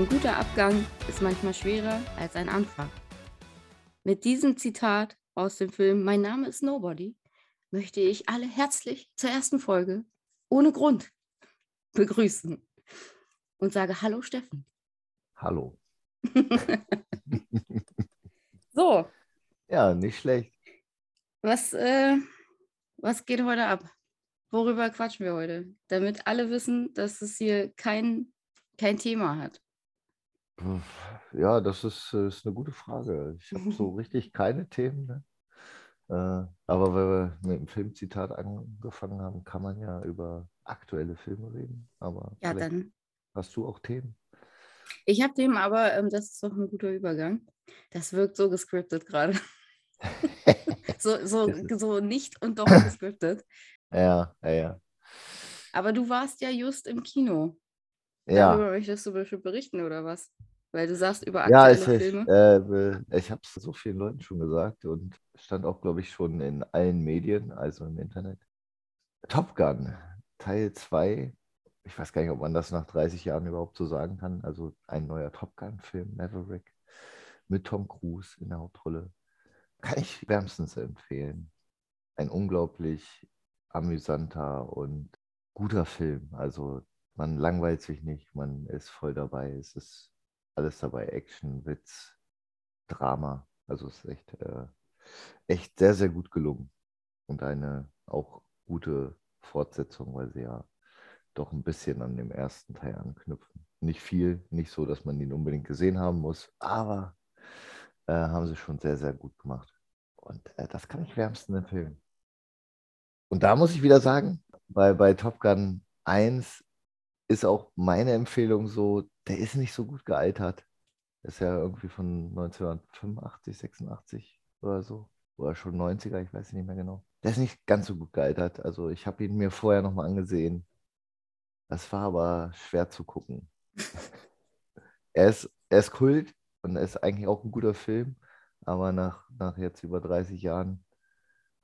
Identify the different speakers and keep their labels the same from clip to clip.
Speaker 1: Ein guter Abgang ist manchmal schwerer als ein Anfang. Mit diesem Zitat aus dem Film Mein Name ist Nobody möchte ich alle herzlich zur ersten Folge ohne Grund begrüßen und sage Hallo Steffen.
Speaker 2: Hallo.
Speaker 1: so.
Speaker 2: Ja, nicht schlecht.
Speaker 1: Was, äh, was geht heute ab? Worüber quatschen wir heute? Damit alle wissen, dass es hier kein, kein Thema hat.
Speaker 2: Ja, das ist, äh, ist eine gute Frage. Ich habe so richtig keine Themen. Ne? Äh, aber wenn wir mit dem Filmzitat angefangen haben, kann man ja über aktuelle Filme reden. Aber
Speaker 1: ja, dann.
Speaker 2: Hast du auch Themen?
Speaker 1: Ich habe Themen, aber ähm, das ist doch ein guter Übergang. Das wirkt so gescriptet gerade. so, so, so nicht und doch gescriptet.
Speaker 2: Ja, ja, ja.
Speaker 1: Aber du warst ja just im Kino.
Speaker 2: Ja.
Speaker 1: Darüber möchtest du bestimmt berichten, oder was? Weil du sagst über aktuelle
Speaker 2: ja, ich,
Speaker 1: Filme.
Speaker 2: Äh, ich habe es so vielen Leuten schon gesagt und stand auch, glaube ich, schon in allen Medien, also im Internet. Top Gun, Teil 2. Ich weiß gar nicht, ob man das nach 30 Jahren überhaupt so sagen kann. Also ein neuer Top Gun-Film, Maverick, mit Tom Cruise in der Hauptrolle. Kann ich wärmstens empfehlen. Ein unglaublich amüsanter und guter Film. Also man langweilt sich nicht, man ist voll dabei. Es ist alles dabei, Action, Witz, Drama. Also es ist echt, äh, echt sehr, sehr gut gelungen. Und eine auch gute Fortsetzung, weil sie ja doch ein bisschen an dem ersten Teil anknüpfen. Nicht viel, nicht so, dass man ihn unbedingt gesehen haben muss, aber äh, haben sie schon sehr, sehr gut gemacht. Und äh, das kann ich wärmsten empfehlen. Und da muss ich wieder sagen, bei, bei Top Gun 1 ist auch meine Empfehlung so, der ist nicht so gut gealtert. ist ja irgendwie von 1985, 86 oder so. Oder schon 90er, ich weiß nicht mehr genau. Der ist nicht ganz so gut gealtert. Also ich habe ihn mir vorher nochmal angesehen. Das war aber schwer zu gucken. er, ist, er ist Kult und er ist eigentlich auch ein guter Film. Aber nach, nach jetzt über 30 Jahren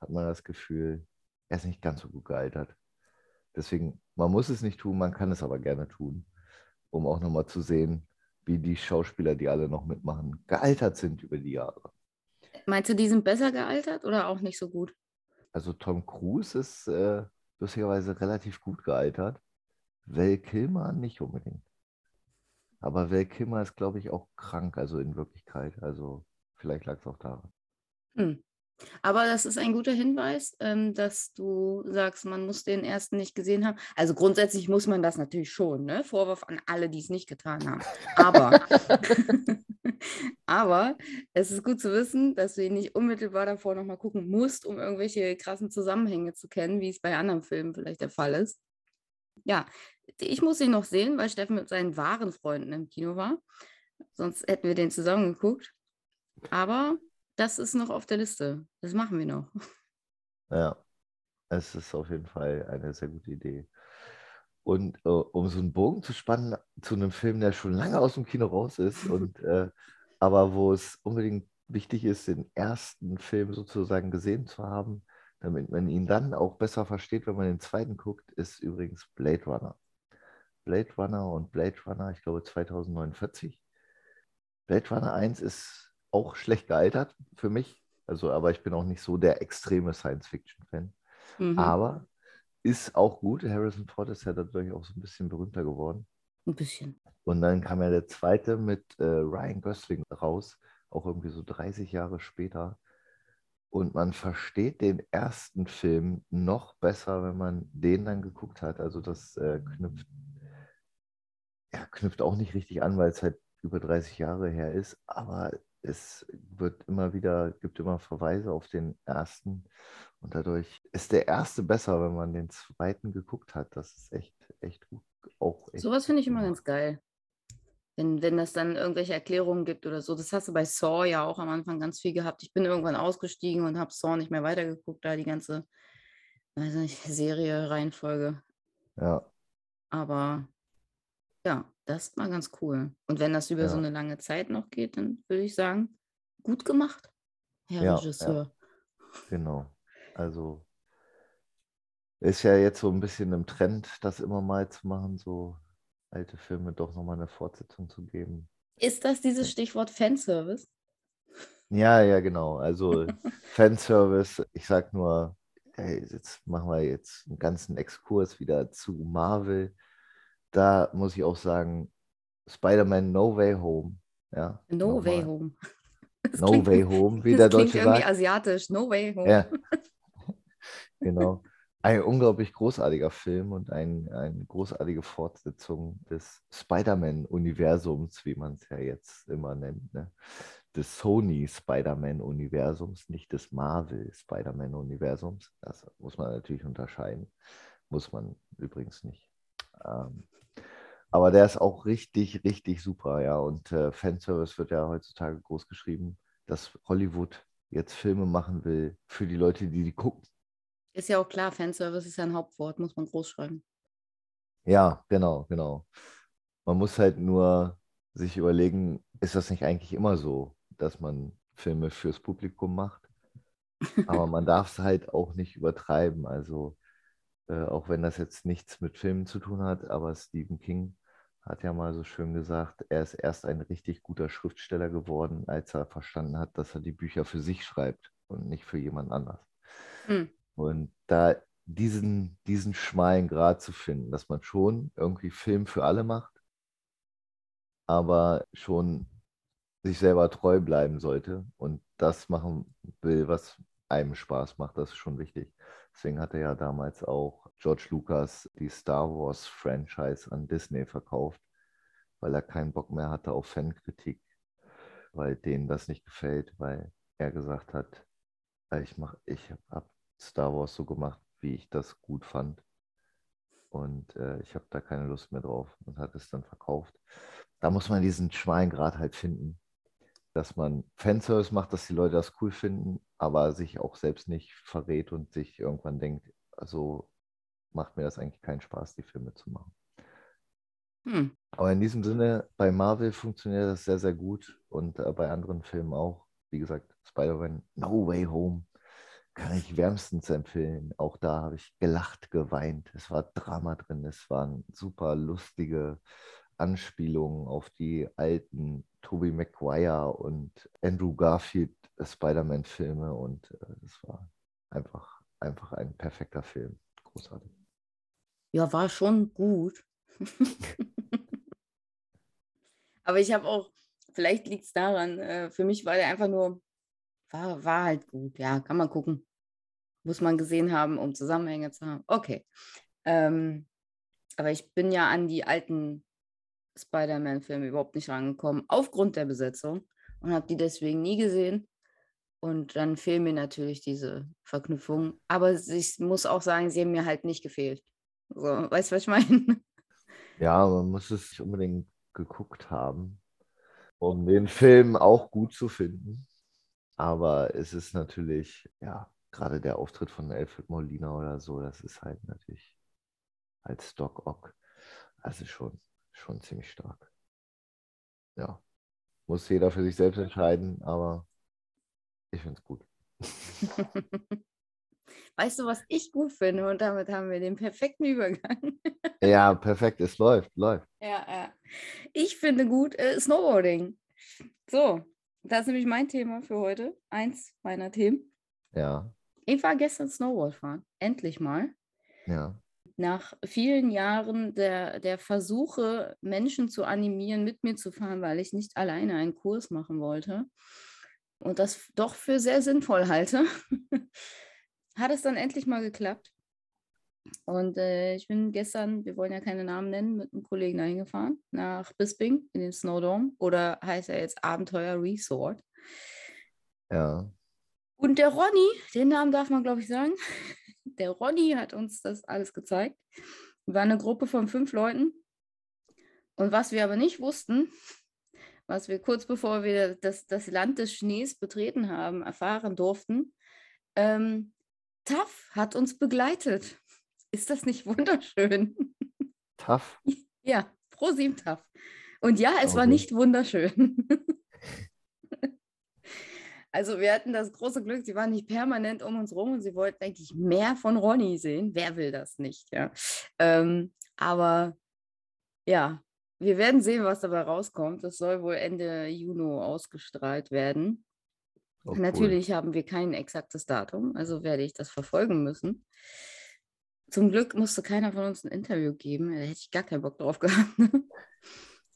Speaker 2: hat man das Gefühl, er ist nicht ganz so gut gealtert. Deswegen, man muss es nicht tun, man kann es aber gerne tun, um auch nochmal zu sehen, wie die Schauspieler, die alle noch mitmachen, gealtert sind über die Jahre.
Speaker 1: Meinst du, die sind besser gealtert oder auch nicht so gut?
Speaker 2: Also Tom Cruise ist äh, lustigerweise relativ gut gealtert. Val Kilmer nicht unbedingt. Aber Val Kilmer ist, glaube ich, auch krank, also in Wirklichkeit. Also vielleicht lag es auch daran.
Speaker 1: Hm. Aber das ist ein guter Hinweis, ähm, dass du sagst, man muss den ersten nicht gesehen haben. Also grundsätzlich muss man das natürlich schon. Ne? Vorwurf an alle, die es nicht getan haben. Aber, aber es ist gut zu wissen, dass du ihn nicht unmittelbar davor nochmal gucken musst, um irgendwelche krassen Zusammenhänge zu kennen, wie es bei anderen Filmen vielleicht der Fall ist. Ja, ich muss ihn noch sehen, weil Steffen mit seinen wahren Freunden im Kino war. Sonst hätten wir den zusammen geguckt. Aber das ist noch auf der Liste. Das machen wir noch.
Speaker 2: Ja, es ist auf jeden Fall eine sehr gute Idee. Und äh, um so einen Bogen zu spannen zu einem Film, der schon lange aus dem Kino raus ist, und äh, aber wo es unbedingt wichtig ist, den ersten Film sozusagen gesehen zu haben, damit man ihn dann auch besser versteht, wenn man den zweiten guckt, ist übrigens Blade Runner. Blade Runner und Blade Runner, ich glaube 2049. Blade Runner 1 ist auch schlecht gealtert für mich. Also, aber ich bin auch nicht so der extreme Science-Fiction-Fan. Mhm. Aber ist auch gut. Harrison Ford ist ja dadurch auch so ein bisschen berühmter geworden.
Speaker 1: Ein bisschen.
Speaker 2: Und dann kam ja der zweite mit äh, Ryan Gosling raus, auch irgendwie so 30 Jahre später. Und man versteht den ersten Film noch besser, wenn man den dann geguckt hat. Also das äh, knüpft, ja, knüpft auch nicht richtig an, weil es halt über 30 Jahre her ist. Aber es wird immer wieder, gibt immer Verweise auf den ersten. Und dadurch ist der erste besser, wenn man den zweiten geguckt hat. Das ist echt, echt gut. Auch
Speaker 1: echt Sowas finde ich immer ganz geil. Wenn, wenn das dann irgendwelche Erklärungen gibt oder so. Das hast du bei Saw ja auch am Anfang ganz viel gehabt. Ich bin irgendwann ausgestiegen und habe Saw nicht mehr weitergeguckt, da die ganze, weiß nicht, Serie, Reihenfolge.
Speaker 2: Ja.
Speaker 1: Aber ja, das war ganz cool. Und wenn das über ja. so eine lange Zeit noch geht, dann würde ich sagen, gut gemacht, Herr ja, Regisseur.
Speaker 2: Ja. Genau. Also ist ja jetzt so ein bisschen im Trend, das immer mal zu machen, so alte Filme doch nochmal eine Fortsetzung zu geben.
Speaker 1: Ist das dieses Stichwort Fanservice?
Speaker 2: Ja, ja, genau. Also Fanservice, ich sag nur, hey, jetzt machen wir jetzt einen ganzen Exkurs wieder zu Marvel. Da muss ich auch sagen, Spider-Man No Way Home. Ja,
Speaker 1: No
Speaker 2: nochmal.
Speaker 1: Way Home. Das
Speaker 2: No
Speaker 1: klingt-
Speaker 2: Way Home, wie der Deutsche
Speaker 1: irgendwie
Speaker 2: sagt.
Speaker 1: asiatisch. No Way Home.
Speaker 2: Ja, genau. Ein unglaublich großartiger Film und ein, eine großartige Fortsetzung des Spider-Man-Universums, wie man es ja jetzt immer nennt. Ne? Des Sony Spider-Man-Universums, nicht des Marvel Spider-Man-Universums. Das muss man natürlich unterscheiden. Muss man übrigens nicht. Ähm, aber der ist auch richtig, richtig super, ja. Und äh, Fanservice wird ja heutzutage groß geschrieben, dass Hollywood jetzt Filme machen will für die Leute, die die gucken.
Speaker 1: Ist ja auch klar, Fanservice ist ja ein Hauptwort, muss man groß schreiben.
Speaker 2: Ja, genau, genau. Man muss halt nur sich überlegen, ist das nicht eigentlich immer so, dass man Filme fürs Publikum macht? Aber man darf es halt auch nicht übertreiben. Also, äh, auch wenn das jetzt nichts mit Filmen zu tun hat, aber Stephen King hat ja mal so schön gesagt, er ist erst ein richtig guter Schriftsteller geworden, als er verstanden hat, dass er die Bücher für sich schreibt und nicht für jemand anders.
Speaker 1: Hm.
Speaker 2: Und da diesen, diesen schmalen Grat zu finden, dass man schon irgendwie Film für alle macht, aber schon sich selber treu bleiben sollte und das machen will, was einem Spaß macht, das ist schon wichtig. Deswegen hat er ja damals auch George Lucas die Star Wars Franchise an Disney verkauft, weil er keinen Bock mehr hatte auf Fankritik, weil denen das nicht gefällt, weil er gesagt hat, äh, ich mach, ich habe Star Wars so gemacht, wie ich das gut fand. Und äh, ich habe da keine Lust mehr drauf und hat es dann verkauft. Da muss man diesen schmalen Grad halt finden, dass man Fanservice macht, dass die Leute das cool finden, aber sich auch selbst nicht verrät und sich irgendwann denkt, also macht mir das eigentlich keinen Spaß, die Filme zu machen.
Speaker 1: Hm.
Speaker 2: Aber in diesem Sinne, bei Marvel funktioniert das sehr, sehr gut und äh, bei anderen Filmen auch. Wie gesagt, Spider-Man No Way Home kann ich wärmstens empfehlen. Auch da habe ich gelacht, geweint. Es war Drama drin. Es waren super lustige Anspielungen auf die alten Tobey Maguire und Andrew Garfield Spider-Man-Filme und äh, es war einfach, einfach ein perfekter Film. Großartig.
Speaker 1: Ja, war schon gut. Aber ich habe auch, vielleicht liegt es daran, äh, für mich war der einfach nur, war, war halt gut. Ja, kann man gucken. Muss man gesehen haben, um Zusammenhänge zu haben. Okay. Ähm, aber ich bin ja an die alten Spider-Man-Filme überhaupt nicht rangekommen, aufgrund der Besetzung und habe die deswegen nie gesehen. Und dann fehlen mir natürlich diese Verknüpfungen. Aber ich muss auch sagen, sie haben mir halt nicht gefehlt. So, weißt du, was ich meine?
Speaker 2: Ja, man muss es nicht unbedingt geguckt haben, um den Film auch gut zu finden. Aber es ist natürlich, ja, gerade der Auftritt von Alfred Molina oder so, das ist halt natürlich als Doc Ock, also schon, schon ziemlich stark. Ja, muss jeder für sich selbst entscheiden, aber ich finde es gut.
Speaker 1: Weißt du, was ich gut finde? Und damit haben wir den perfekten Übergang.
Speaker 2: Ja, perfekt, es läuft, läuft.
Speaker 1: Ja, ja. Ich finde gut äh, Snowboarding. So, das ist nämlich mein Thema für heute. Eins meiner Themen.
Speaker 2: Ja,
Speaker 1: Ich war gestern Snowboard fahren. Endlich mal.
Speaker 2: ja,
Speaker 1: Nach vielen Jahren der, der Versuche, Menschen zu animieren, mit mir zu fahren, weil ich nicht alleine einen Kurs machen wollte und das doch für sehr sinnvoll halte, hat es dann endlich mal geklappt. Und äh, ich bin gestern, wir wollen ja keine Namen nennen, mit einem Kollegen dahin gefahren, nach Bisping in den Snowdome oder heißt er jetzt Abenteuer Resort.
Speaker 2: ja.
Speaker 1: Und der Ronny, den Namen darf man glaube ich sagen, der Ronny hat uns das alles gezeigt. Wir waren eine Gruppe von fünf Leuten. Und was wir aber nicht wussten, was wir kurz bevor wir das, das Land des Schnees betreten haben, erfahren durften, ähm, TAF hat uns begleitet. Ist das nicht wunderschön?
Speaker 2: Tough.
Speaker 1: Ja, pro sieben TAF. Und ja, es war
Speaker 2: Okay.
Speaker 1: nicht wunderschön. Also wir hatten das große Glück, sie waren nicht permanent um uns rum und sie wollten eigentlich mehr von Ronny sehen. Wer will das nicht, ja? Ähm, aber ja, wir werden sehen, was dabei rauskommt. Das soll wohl Ende Juni ausgestrahlt werden.
Speaker 2: Oh, cool.
Speaker 1: Natürlich haben wir kein exaktes Datum, also werde ich das verfolgen müssen. Zum Glück musste keiner von uns ein Interview geben, da hätte ich gar keinen Bock drauf gehabt.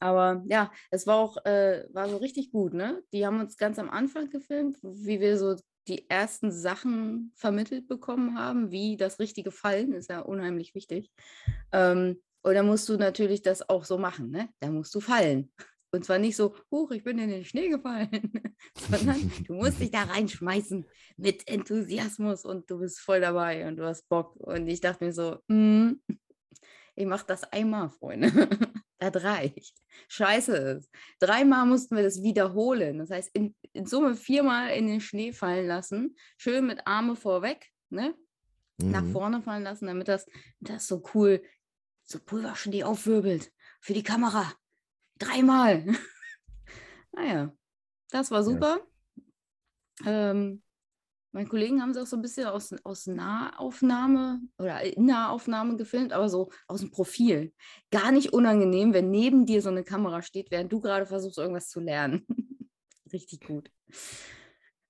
Speaker 1: Aber ja, es war auch äh, war so richtig gut, ne? Die haben uns ganz am Anfang gefilmt, wie wir so die ersten Sachen vermittelt bekommen haben, wie das richtige Fallen, ist ja unheimlich wichtig. Ähm, und dann musst du natürlich das auch so machen, ne? Da musst du fallen. Und zwar nicht so, huch, ich bin in den Schnee gefallen, sondern du musst dich da reinschmeißen mit Enthusiasmus und du bist voll dabei und du hast Bock. Und ich dachte mir so, mm, ich mache das einmal, Freunde. das reicht. Scheiße ist. Dreimal mussten wir das wiederholen. Das heißt, in, in Summe viermal in den Schnee fallen lassen, schön mit Arme vorweg, ne? Nach
Speaker 2: Mhm.
Speaker 1: vorne fallen lassen, damit das, das so cool, so Pulverschnee aufwirbelt. Für die Kamera. Dreimal. naja, das war super. Ähm, meine Kollegen haben es auch so ein bisschen aus, aus Nahaufnahme oder Nahaufnahme gefilmt, aber so aus dem Profil. Gar nicht unangenehm, wenn neben dir so eine Kamera steht, während du gerade versuchst, irgendwas zu lernen. Richtig gut.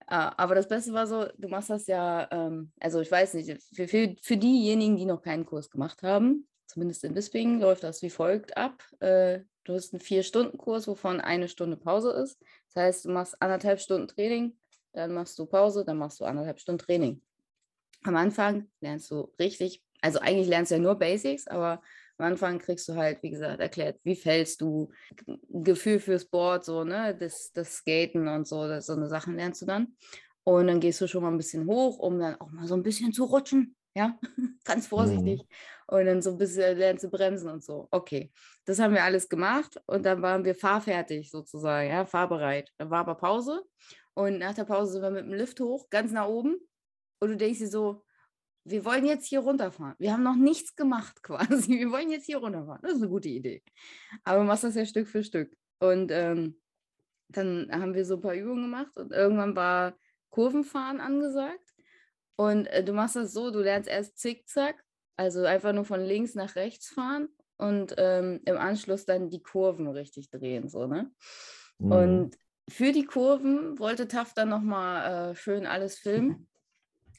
Speaker 1: Ah, Aber das Beste war so, du machst das ja, ähm, also ich weiß nicht, für, für, für diejenigen, die noch keinen Kurs gemacht haben, zumindest in Bisping, läuft das wie folgt ab. Äh, du hast einen Vier-Stunden-Kurs, wovon eine Stunde Pause ist. Das heißt, du machst anderthalb Stunden Training, dann machst du Pause, dann machst du anderthalb Stunden Training. Am Anfang lernst du richtig, also eigentlich lernst du ja nur Basics, aber am Anfang kriegst du halt, wie gesagt, erklärt, wie fällst du, Gefühl fürs Board, so, ne, das, das Skaten und so, das, so eine Sachen lernst du dann. Und dann gehst du schon mal ein bisschen hoch, um dann auch mal so ein bisschen zu rutschen, ja, ganz vorsichtig. Und dann so ein bisschen lernst du bremsen und so. Okay, das haben wir alles gemacht und dann waren wir fahrfertig sozusagen, ja, fahrbereit. Dann war aber Pause und nach der Pause sind wir mit dem Lift hoch, ganz nach oben. Und du denkst dir so, wir wollen jetzt hier runterfahren. Wir haben noch nichts gemacht quasi. Wir wollen jetzt hier runterfahren. Das ist eine gute Idee. Aber du machst das ja Stück für Stück. Und ähm, dann haben wir so ein paar Übungen gemacht und irgendwann war Kurvenfahren angesagt. Und äh, du machst das so, du lernst erst Zickzack, also einfach nur von links nach rechts fahren und ähm, im Anschluss dann die Kurven richtig drehen, so, ne?
Speaker 2: Mhm.
Speaker 1: Und für die Kurven wollte Taft dann nochmal äh, schön alles filmen.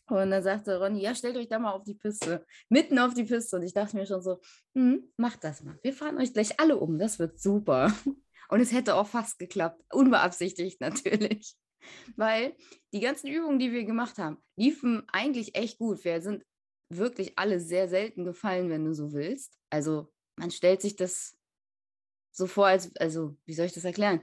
Speaker 1: Und dann sagte Ronny, ja, stellt euch da mal auf die Piste, mitten auf die Piste. Und ich dachte mir schon so, hm, macht das mal. Wir fahren euch gleich alle um, das wird super. Und es hätte auch fast geklappt, unbeabsichtigt natürlich. Weil die ganzen Übungen, die wir gemacht haben, liefen eigentlich echt gut. Wir sind wirklich alle sehr selten gefallen, wenn du so willst. Also man stellt sich das so vor, als, also wie soll ich das erklären?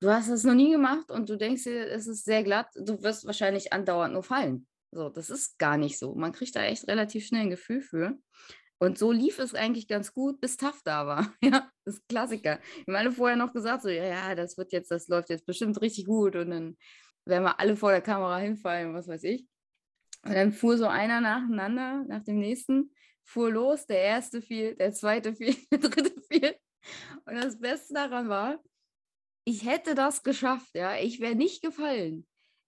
Speaker 1: Du hast es noch nie gemacht und du denkst dir, es ist sehr glatt, du wirst wahrscheinlich andauernd nur fallen. So, das ist gar nicht so. Man kriegt da echt relativ schnell ein Gefühl für. Und so lief es eigentlich ganz gut, bis Taff da war. Ja, das ist Klassiker. Wir haben alle vorher noch gesagt, so, ja, ja, das wird jetzt, das läuft jetzt bestimmt richtig gut. Und dann werden wir alle vor der Kamera hinfallen, was weiß ich. Und dann fuhr so einer nacheinander, nach dem nächsten, fuhr los, der erste fiel, der zweite fiel, der dritte fiel. Und das Beste daran war, ich hätte das geschafft, ja, ich wäre nicht gefallen,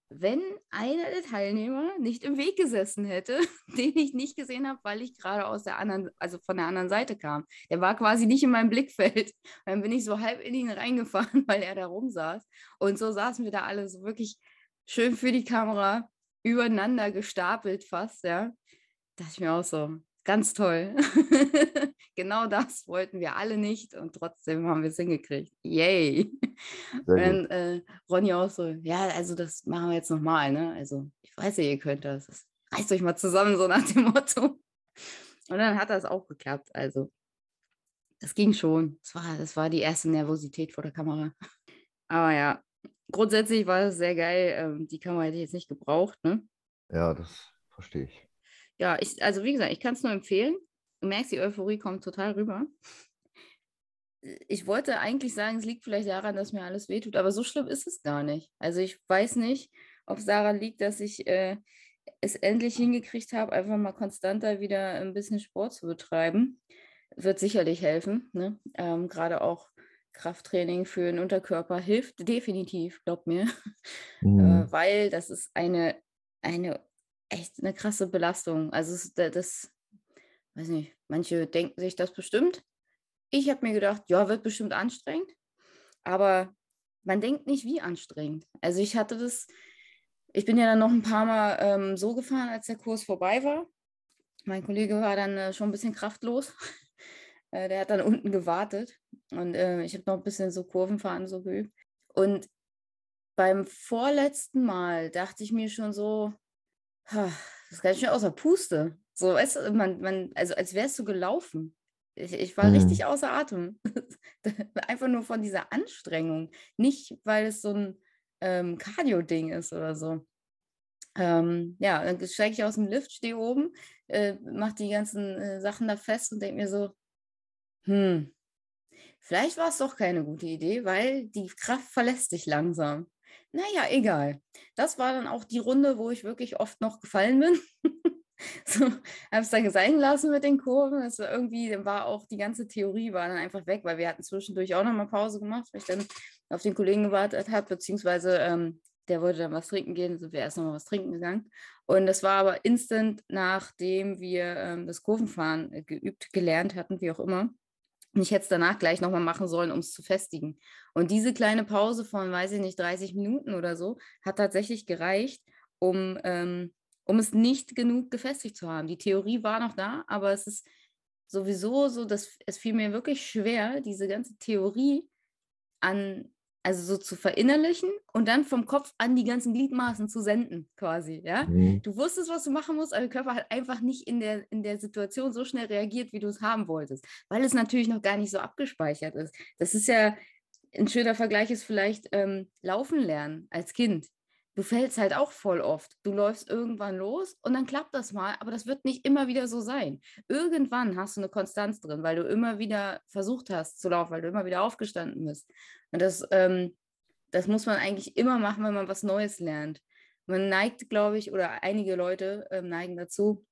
Speaker 1: wenn einer der Teilnehmer nicht im Weg gesessen hätte, den ich nicht gesehen habe, weil ich gerade aus der anderen, also von der anderen Seite kam. Der war quasi nicht in meinem Blickfeld. Dann bin ich so halb in ihn reingefahren, weil er da rumsaß. Und so saßen wir da alle so wirklich schön für die Kamera übereinander gestapelt fast, ja. Dachte ich mir auch so, ganz toll. genau das wollten wir alle nicht und trotzdem haben wir es hingekriegt. Yay.
Speaker 2: Gut.
Speaker 1: äh, Ronny auch so, ja, also das machen wir jetzt nochmal, ne? Also ich weiß ja, ihr könnt das. das. Reißt euch mal zusammen, so nach dem Motto. Und dann hat das auch geklappt. Also das ging schon. Das war, das war die erste Nervosität vor der Kamera. Aber ja, grundsätzlich war es sehr geil. Ähm, die Kamera hätte ich jetzt nicht gebraucht, ne?
Speaker 2: Ja, das verstehe ich.
Speaker 1: Ja, ich, also wie gesagt, ich kann es nur empfehlen. Du merkst, die Euphorie kommt total rüber. Ich wollte eigentlich sagen, es liegt vielleicht daran, dass mir alles wehtut, aber so schlimm ist es gar nicht. Also ich weiß nicht, ob es daran liegt, dass ich äh, es endlich hingekriegt habe, einfach mal konstanter wieder ein bisschen Sport zu betreiben. Wird sicherlich helfen. Ne? Ähm, Gerade auch Krafttraining für den Unterkörper hilft definitiv, glaub mir.
Speaker 2: Mhm.
Speaker 1: Äh, weil das ist eine, eine echt eine krasse Belastung. Also es, da- das, weiß nicht, manche denken sich das bestimmt. ich habe mir gedacht, ja, wird bestimmt anstrengend, aber man denkt nicht, wie anstrengend. Also ich hatte das, ich bin ja dann noch ein paar Mal ähm, so gefahren, als der Kurs vorbei war. Mein Kollege war dann äh, schon ein bisschen kraftlos. äh, der hat dann unten gewartet und äh, ich habe noch ein bisschen so Kurvenfahren so geübt. Und beim vorletzten Mal dachte ich mir schon so, das ist ganz schön außer Puste. So, weißt du, man, man, also als wärst du gelaufen. Ich, ich war mhm. richtig außer Atem. Einfach nur von dieser Anstrengung. Nicht, weil es so ein ähm, Cardio-Ding ist oder so. Ähm, ja, dann steige ich aus dem Lift, stehe oben, äh, mache die ganzen äh, Sachen da fest und denke mir so, hm, vielleicht war es doch keine gute Idee, weil die Kraft verlässt dich langsam. Naja, egal. Das war dann auch die Runde, wo ich wirklich oft noch gefallen bin. so, habe es dann sein lassen mit den Kurven. Es war irgendwie, war auch die ganze Theorie war dann einfach weg, weil wir hatten zwischendurch auch nochmal Pause gemacht, weil ich dann auf den Kollegen gewartet habe, beziehungsweise ähm, der wollte dann was trinken gehen, sind wir erst nochmal was trinken gegangen. Und das war aber instant, nachdem wir ähm, das Kurvenfahren äh, geübt, gelernt hatten, wie auch immer. Und ich hätte es danach gleich nochmal machen sollen, um es zu festigen. Und diese kleine Pause von, weiß ich nicht, 30 Minuten oder so, hat tatsächlich gereicht, um, ähm, um es nicht genug gefestigt zu haben. Die Theorie war noch da, aber es ist sowieso so, dass es fiel mir wirklich schwer, diese ganze Theorie an also so zu verinnerlichen und dann vom Kopf an die ganzen Gliedmaßen zu senden, quasi, ja. Mhm. Du wusstest, was du machen musst, aber der Körper hat einfach nicht in der, in der Situation so schnell reagiert, wie du es haben wolltest, weil es natürlich noch gar nicht so abgespeichert ist. Das ist ja, ein schöner Vergleich ist vielleicht ähm, Laufen lernen als Kind du fällst halt auch voll oft. Du läufst irgendwann los und dann klappt das mal, aber das wird nicht immer wieder so sein. Irgendwann hast du eine Konstanz drin, weil du immer wieder versucht hast zu laufen, weil du immer wieder aufgestanden bist. Und das, ähm, das muss man eigentlich immer machen, wenn man was Neues lernt. Man neigt, glaube ich, oder einige Leute ähm, neigen dazu,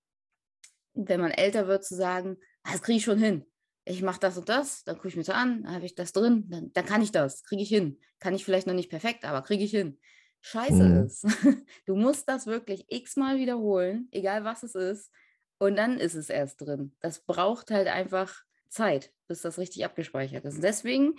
Speaker 1: wenn man älter wird, zu sagen, ah, das kriege ich schon hin. Ich mache das und das, dann gucke ich mir das an, dann habe ich das drin, dann, dann kann ich das, kriege ich hin. Kann ich vielleicht noch nicht perfekt, aber kriege ich hin scheiße mhm. ist. Du musst das wirklich x-mal wiederholen, egal was es ist, und dann ist es erst drin. Das braucht halt einfach Zeit, bis das richtig abgespeichert ist. Und deswegen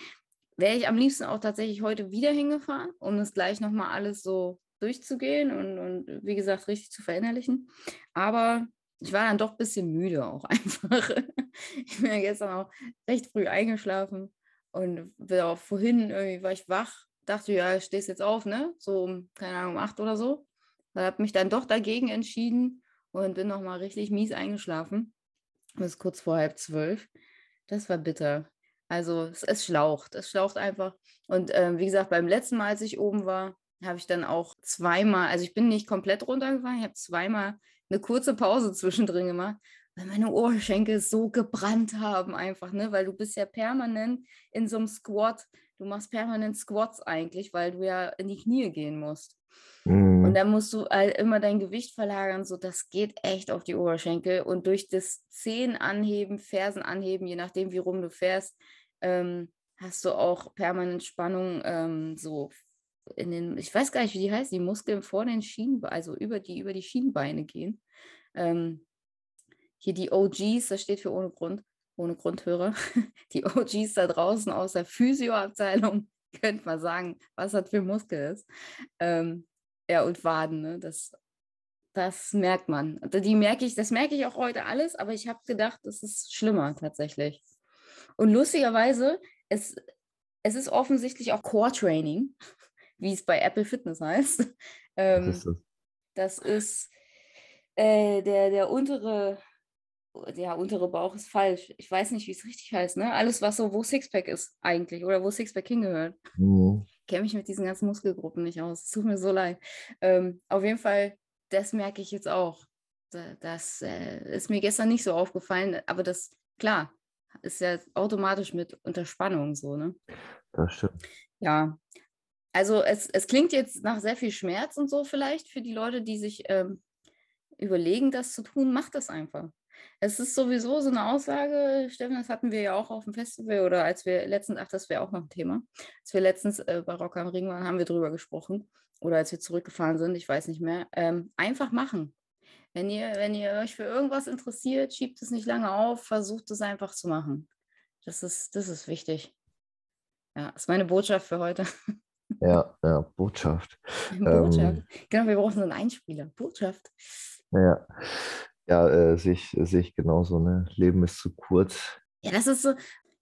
Speaker 1: wäre ich am liebsten auch tatsächlich heute wieder hingefahren, um das gleich nochmal alles so durchzugehen und, und wie gesagt richtig zu verinnerlichen. Aber ich war dann doch ein bisschen müde auch einfach. Ich bin ja gestern auch recht früh eingeschlafen und auch vorhin irgendwie war ich wach dachte, ja, stehst jetzt auf, ne? So um, keine Ahnung, um acht oder so. Ich habe mich dann doch dagegen entschieden und bin nochmal richtig mies eingeschlafen. Bis kurz vor halb zwölf. Das war bitter. Also es, es schlaucht, es schlaucht einfach. Und ähm, wie gesagt, beim letzten Mal, als ich oben war, habe ich dann auch zweimal, also ich bin nicht komplett runtergefahren, ich habe zweimal eine kurze Pause zwischendrin gemacht, weil meine Oberschenkel so gebrannt haben einfach, ne? Weil du bist ja permanent in so einem Squat du machst permanent Squats eigentlich, weil du ja in die Knie gehen musst. Mhm. Und dann musst du immer dein Gewicht verlagern, so das geht echt auf die Oberschenkel. Und durch das Zehen anheben, Fersen anheben, je nachdem, wie rum du fährst, ähm, hast du auch permanent Spannung, ähm, so in den, ich weiß gar nicht, wie die heißt, die Muskeln vor den Schienen, also über die, über die Schienbeine gehen. Ähm, hier die OGs, das steht für ohne Grund ohne Grundhörer, die OGs da draußen aus der Physioabteilung, könnte man sagen, was das für Muskel ist. Ähm, ja, und Waden, ne? das, das merkt man. Die merke ich, das merke ich auch heute alles, aber ich habe gedacht, das ist schlimmer tatsächlich. Und lustigerweise, es, es ist offensichtlich auch Core Training, wie es bei Apple Fitness heißt. Ähm, ist das? das? ist äh, der, der untere der untere Bauch ist falsch. Ich weiß nicht, wie es richtig heißt, ne? Alles, was so, wo Sixpack ist eigentlich oder wo Sixpack hingehört. Mhm. Kenne mich mit diesen ganzen Muskelgruppen nicht aus. Es tut mir so leid. Ähm, auf jeden Fall, das merke ich jetzt auch. Das äh, ist mir gestern nicht so aufgefallen, aber das, klar, ist ja automatisch mit Unterspannung so, ne?
Speaker 2: Das stimmt.
Speaker 1: Ja. Also es, es klingt jetzt nach sehr viel Schmerz und so vielleicht für die Leute, die sich ähm, überlegen, das zu tun, macht das einfach. Es ist sowieso so eine Aussage, Steffen, das hatten wir ja auch auf dem Festival oder als wir letztens, ach, das wäre auch noch ein Thema, als wir letztens äh, bei Rock am Ring waren, haben wir drüber gesprochen oder als wir zurückgefahren sind, ich weiß nicht mehr. Ähm, einfach machen. Wenn ihr, wenn ihr euch für irgendwas interessiert, schiebt es nicht lange auf, versucht es einfach zu machen. Das ist, das ist wichtig. Ja, ist meine Botschaft für heute.
Speaker 2: Ja, ja, Botschaft.
Speaker 1: Botschaft.
Speaker 2: Ähm,
Speaker 1: Genau, wir brauchen so einen Einspieler. Botschaft.
Speaker 2: ja, ja äh, sehe ich, genauso. Ne? Leben ist zu kurz.
Speaker 1: Ja, das ist so,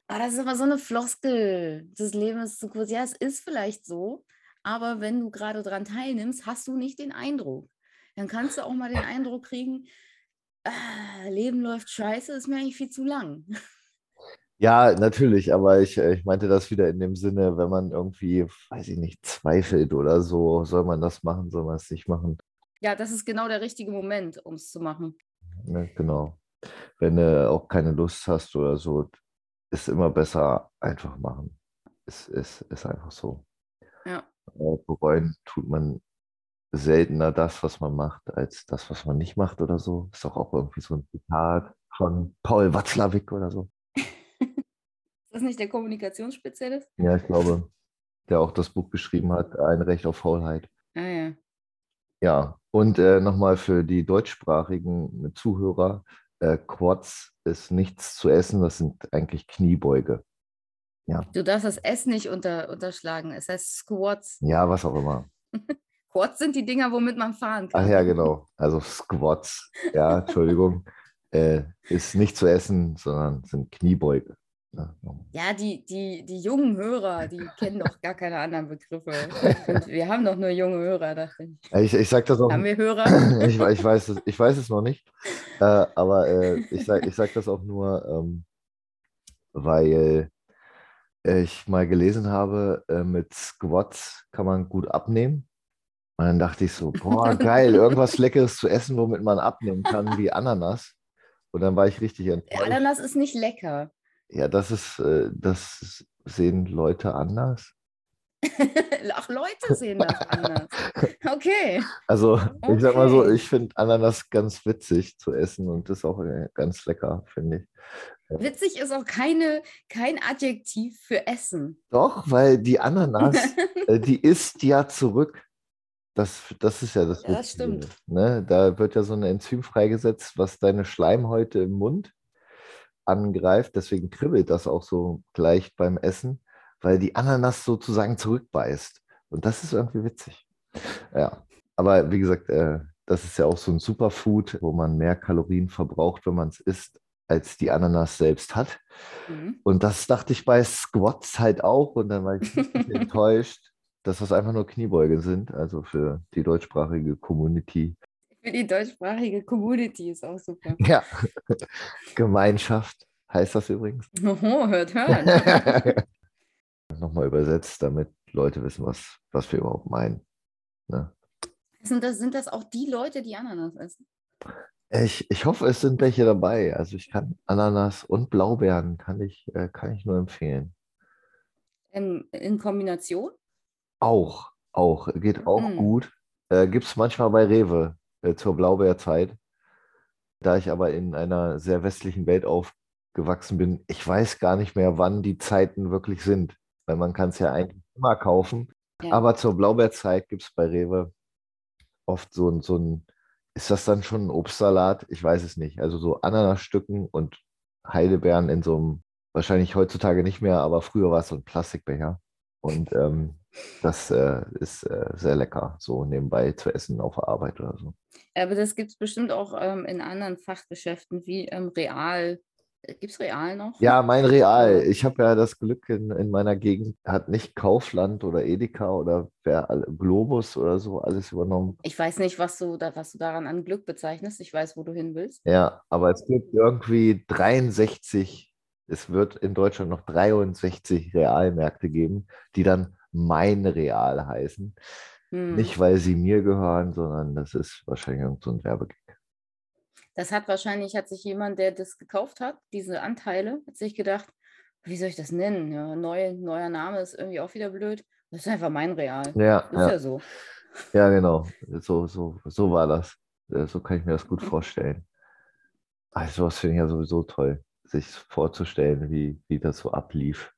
Speaker 1: ah, das ist aber so eine Floskel. Das Leben ist zu kurz. Ja, es ist vielleicht so, aber wenn du gerade dran teilnimmst, hast du nicht den Eindruck. Dann kannst du auch mal den Eindruck kriegen, ah, Leben läuft scheiße, ist mir eigentlich viel zu lang.
Speaker 2: Ja, natürlich, aber ich, äh, ich meinte das wieder in dem Sinne, wenn man irgendwie, weiß ich nicht, zweifelt oder so, soll man das machen, soll man es nicht machen.
Speaker 1: Ja, das ist genau der richtige Moment, um es zu machen.
Speaker 2: Ne? Genau. Wenn du auch keine Lust hast oder so, ist immer besser einfach machen. Ist, ist, ist einfach so.
Speaker 1: Ja.
Speaker 2: Äh, Bereuen tut man seltener das, was man macht, als das, was man nicht macht oder so. Ist doch auch irgendwie so ein Zitat von Paul Watzlawick oder so.
Speaker 1: Ist das nicht der Kommunikationsspezialist?
Speaker 2: Ja, ich glaube, der auch das Buch geschrieben hat, Ein Recht auf Faulheit.
Speaker 1: Ah ja.
Speaker 2: Ja, und äh, nochmal für die deutschsprachigen Zuhörer, äh, Quads ist nichts zu essen, das sind eigentlich Kniebeuge. Ja,
Speaker 1: Du darfst das S nicht unter, unterschlagen. Es heißt Squats.
Speaker 2: ja, was auch immer.
Speaker 1: Quads sind die Dinger, womit man fahren kann.
Speaker 2: Ach ja, genau. Also Squats, ja, Entschuldigung, äh, ist nicht zu essen, sondern sind Kniebeuge. Ja,
Speaker 1: die, die, die jungen Hörer, die kennen doch gar keine anderen Begriffe. Und wir haben doch nur junge Hörer, dachte ich.
Speaker 2: ich, ich sag das auch.
Speaker 1: Haben wir Hörer?
Speaker 2: ich, ich, weiß es, ich weiß es noch nicht, äh, aber äh, ich sage ich sag das auch nur, ähm, weil ich mal gelesen habe, äh, mit Squats kann man gut abnehmen. Und dann dachte ich so, boah, geil, irgendwas Leckeres zu essen, womit man abnehmen kann, wie Ananas. Und dann war ich richtig enttäuscht.
Speaker 1: Ananas ist nicht lecker.
Speaker 2: Ja, das ist, äh, das sehen Leute anders.
Speaker 1: Ach, Leute sehen das anders. Okay.
Speaker 2: Also, ich sag mal so,
Speaker 1: Okay.
Speaker 2: ich finde Ananas ganz witzig zu essen und das ist auch äh, ganz lecker, finde ich.
Speaker 1: Witzig ist auch keine, kein Adjektiv für Essen.
Speaker 2: Doch, weil die Ananas, äh, die isst ja zurück. Das, das ist ja das
Speaker 1: Ja, das stimmt.
Speaker 2: Ne? Da wird ja so ein Enzym freigesetzt, was deine Schleimhäute im Mund angreift. Deswegen kribbelt das auch so leicht beim Essen, weil die Ananas sozusagen zurückbeißt. Und das ist irgendwie witzig. Ja, aber wie gesagt, äh, das ist ja auch so ein Superfood, wo man mehr Kalorien verbraucht, wenn man es isst, als die Ananas selbst hat.
Speaker 1: Mhm.
Speaker 2: Und das dachte ich bei Squats halt auch. Und dann war ich enttäuscht, dass das einfach nur Kniebeuge sind. Also für die deutschsprachige Community.
Speaker 1: Für die deutschsprachige Community ist auch super.
Speaker 2: Ja, Gemeinschaft heißt das übrigens.
Speaker 1: Oho, hört, hört.
Speaker 2: Nochmal übersetzt, damit Leute wissen, was, was wir überhaupt meinen. Ne?
Speaker 1: Sind das, sind das auch die Leute, die Ananas essen?
Speaker 2: Ich, ich hoffe, es sind welche dabei. Also ich kann Ananas und Blaubeeren kann ich, äh, kann ich nur empfehlen.
Speaker 1: In, in Kombination?
Speaker 2: Auch, auch, geht auch
Speaker 1: Mm.
Speaker 2: gut. Äh, Gibt es manchmal bei Rewe äh, zur Blaubeerzeit. Da ich aber in einer sehr westlichen Welt aufgewachsen bin, ich weiß gar nicht mehr, wann die Zeiten wirklich sind. Weil man kann es ja eigentlich immer kaufen.
Speaker 1: Ja.
Speaker 2: Aber zur Blaubeerzeit gibt es bei Rewe oft so ein, so ein, ist das dann schon ein Obstsalat? Ich weiß es nicht. Also so Ananasstücken und Heidelbeeren in so einem, wahrscheinlich heutzutage nicht mehr, aber früher war es so ein Plastikbecher. Und ähm, das äh, ist äh, sehr lecker, so nebenbei zu essen auf der Arbeit oder so.
Speaker 1: Aber das gibt es bestimmt auch ähm, in anderen Fachgeschäften wie ähm, Real. Gibt es Real noch?
Speaker 2: Ja, mein Real. Ich habe ja das Glück in, in meiner Gegend, hat nicht Kaufland oder Edeka oder wer, Globus oder so alles übernommen.
Speaker 1: Ich weiß nicht, was du, da, was du daran an Glück bezeichnest. Ich weiß, wo du hin willst.
Speaker 2: Ja, aber es gibt irgendwie 63, es wird in Deutschland noch 63 Realmärkte geben, die dann mein Real heißen.
Speaker 1: Hm.
Speaker 2: Nicht, weil sie mir gehören, sondern das ist wahrscheinlich irgend so ein Werbegag.
Speaker 1: Das hat wahrscheinlich, hat sich jemand, der das gekauft hat, diese Anteile, hat sich gedacht, wie soll ich das nennen? Ja, neu, neuer Name ist irgendwie auch wieder blöd. Das ist einfach mein Real.
Speaker 2: Ja,
Speaker 1: Ist
Speaker 2: ja,
Speaker 1: ja so.
Speaker 2: ja, genau. So, so, so war das. So kann ich mir das gut vorstellen. Also, das finde ich ja sowieso toll, sich vorzustellen, wie, wie das so ablief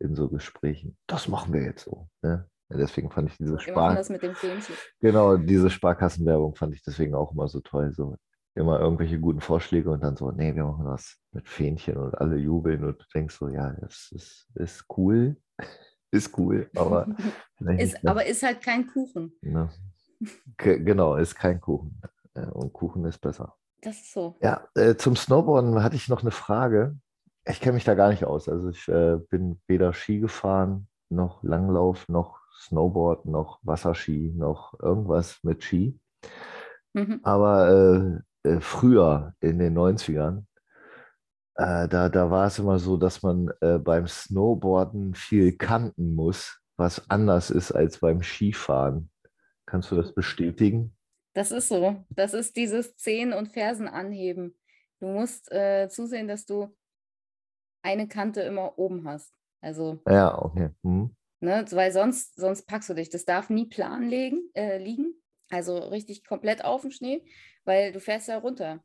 Speaker 2: in so Gesprächen. Das machen wir jetzt so. Ne? Deswegen fand ich diese
Speaker 1: Wir machen
Speaker 2: Spar
Speaker 1: das mit dem Filmchen.
Speaker 2: Genau, diese Sparkassenwerbung fand ich deswegen auch immer so toll. So, immer irgendwelche guten Vorschläge und dann so, nee, wir machen was mit Fähnchen und alle jubeln und du denkst so, ja, das ist, ist cool, ist cool, aber
Speaker 1: ist, aber ist halt kein Kuchen.
Speaker 2: Ne? Genau, ist kein Kuchen. Äh, und Kuchen ist besser.
Speaker 1: Das ist so.
Speaker 2: Ja, äh, zum Snowboarden hatte ich noch eine Frage. Ich kenne mich da gar nicht aus. Also ich äh, bin weder Ski gefahren, noch Langlauf, noch Snowboard, noch Wasserski, noch irgendwas mit Ski. Mhm. Aber äh, äh früher in den 90ern, äh, da, da war es immer so, dass man äh, beim Snowboarden viel kanten muss, was anders ist als beim Skifahren. Kannst du das bestätigen?
Speaker 1: Das ist so. Das ist dieses Zehen und Fersen anheben. Du musst äh, zusehen, dass du eine Kante immer oben hast. Also.
Speaker 2: Ja, okay. Hm.
Speaker 1: Ne, weil sonst, sonst packst du dich. Das darf nie plan legen, äh, liegen. Also richtig komplett auf dem Schnee, weil du fährst ja runter.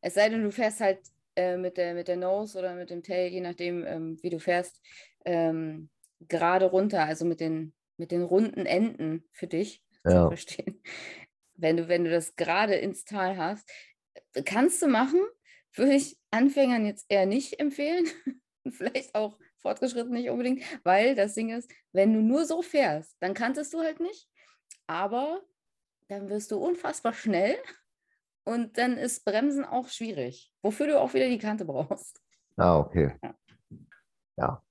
Speaker 1: Es sei denn, du fährst halt äh, mit, der, mit der Nose oder mit dem Tail, je nachdem, ähm, wie du fährst, ähm, gerade runter, also mit den, mit den runden Enden für dich ja. zu verstehen. Wenn du, wenn du das gerade ins Tal hast, kannst du machen, würde ich Anfängern jetzt eher nicht empfehlen. Vielleicht auch fortgeschritten nicht unbedingt, weil das Ding ist, wenn du nur so fährst, dann kanntest du halt nicht, aber dann wirst du unfassbar schnell und dann ist Bremsen auch schwierig, wofür du auch wieder die Kante brauchst.
Speaker 2: Ah, okay. Ja, ja.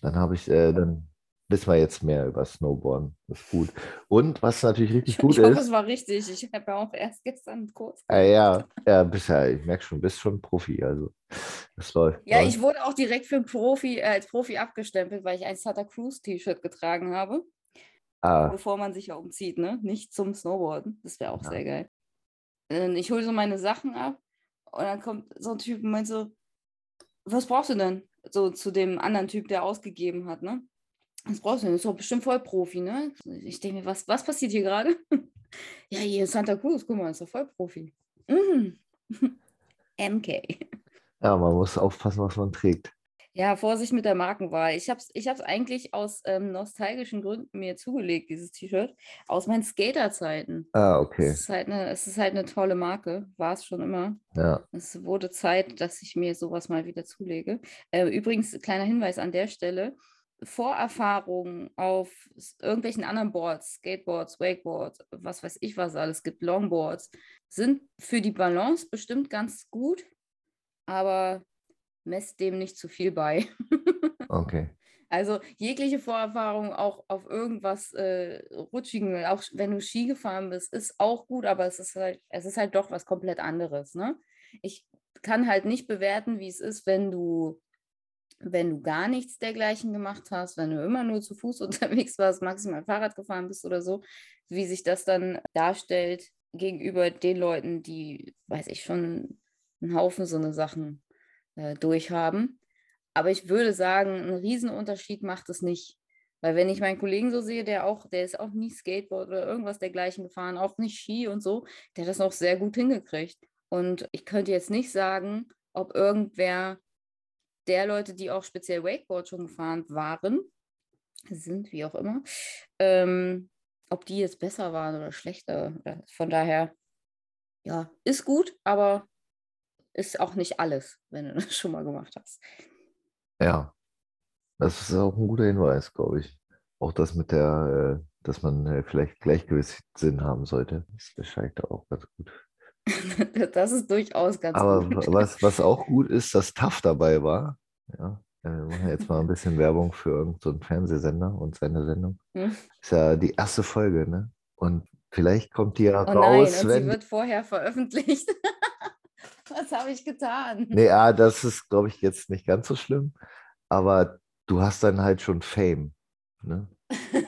Speaker 2: dann habe ich, äh, dann wissen wir jetzt mehr über Snowboarden. Das ist gut. Und was natürlich richtig gut
Speaker 1: ich
Speaker 2: ist.
Speaker 1: Ich hoffe, es war richtig. Ich habe ja auch erst gestern kurz.
Speaker 2: Ah, ja, ja, bist ja, ich merke schon, bist schon Profi. Also, das läuft.
Speaker 1: Ja, läuft. ich wurde auch direkt für Profi, äh, als Profi abgestempelt, weil ich ein Santa Cruz T-Shirt getragen habe. Ah. Bevor man sich ja umzieht, ne? Nicht zum Snowboarden. Das wäre auch ja. sehr geil. Und ich hole so meine Sachen ab und dann kommt so ein Typ und meint so, was brauchst du denn? So zu dem anderen Typ, der ausgegeben hat, ne? Was brauchst du denn? Das ist doch bestimmt voll Profi, ne? Ich denke mir, was, was passiert hier gerade? ja, hier in Santa Cruz, guck mal, ist doch voll Profi. Mhm. MK.
Speaker 2: Ja, man muss aufpassen, was man trägt.
Speaker 1: Ja, Vorsicht mit der Markenwahl. Ich habe es ich eigentlich aus ähm, nostalgischen Gründen mir zugelegt, dieses T-Shirt, aus meinen Skaterzeiten.
Speaker 2: Ah, okay.
Speaker 1: Es ist halt eine, es ist halt eine tolle Marke, war es schon immer.
Speaker 2: Ja.
Speaker 1: Es wurde Zeit, dass ich mir sowas mal wieder zulege. Äh, übrigens, kleiner Hinweis an der Stelle, Vorerfahrungen auf irgendwelchen anderen Boards, Skateboards, Wakeboards, was weiß ich was alles gibt, Longboards, sind für die Balance bestimmt ganz gut, aber messt dem nicht zu viel bei.
Speaker 2: okay.
Speaker 1: Also jegliche Vorerfahrung auch auf irgendwas äh, Rutschigen, auch wenn du Ski gefahren bist, ist auch gut, aber es ist halt, es ist halt doch was komplett anderes. Ne? Ich kann halt nicht bewerten, wie es ist, wenn du, wenn du gar nichts dergleichen gemacht hast, wenn du immer nur zu Fuß unterwegs warst, maximal Fahrrad gefahren bist oder so, wie sich das dann darstellt gegenüber den Leuten, die, weiß ich schon, einen Haufen so eine Sachen äh, durchhaben. Aber ich würde sagen, einen Riesenunterschied macht es nicht. Weil wenn ich meinen Kollegen so sehe, der auch, der ist auch nie Skateboard oder irgendwas dergleichen gefahren, auch nicht Ski und so, der hat das auch sehr gut hingekriegt. Und ich könnte jetzt nicht sagen, ob irgendwer der Leute, die auch speziell Wakeboard schon gefahren waren, sind, wie auch immer, ähm, ob die jetzt besser waren oder schlechter. Von daher, ja, ist gut, aber ist auch nicht alles, wenn du das schon mal gemacht hast.
Speaker 2: Ja, das ist auch ein guter Hinweis, glaube ich. Auch das mit der, äh, dass man äh, vielleicht Gleichgewichtssinn haben sollte, das beschreibt auch ganz gut.
Speaker 1: das ist durchaus ganz
Speaker 2: Aber
Speaker 1: gut.
Speaker 2: Aber was, was auch gut ist, dass TAF dabei war. Ja, äh, wir machen jetzt mal ein bisschen Werbung für irgendeinen so Fernsehsender und seine Sendung. Hm? Ist ja die erste Folge, ne? Und vielleicht kommt die ja
Speaker 1: oh
Speaker 2: raus,
Speaker 1: nein,
Speaker 2: wenn.
Speaker 1: Sie wird vorher veröffentlicht. Was habe ich getan?
Speaker 2: Nee, ah, das ist, glaube ich, jetzt nicht ganz so schlimm. Aber du hast dann halt schon Fame. Ne?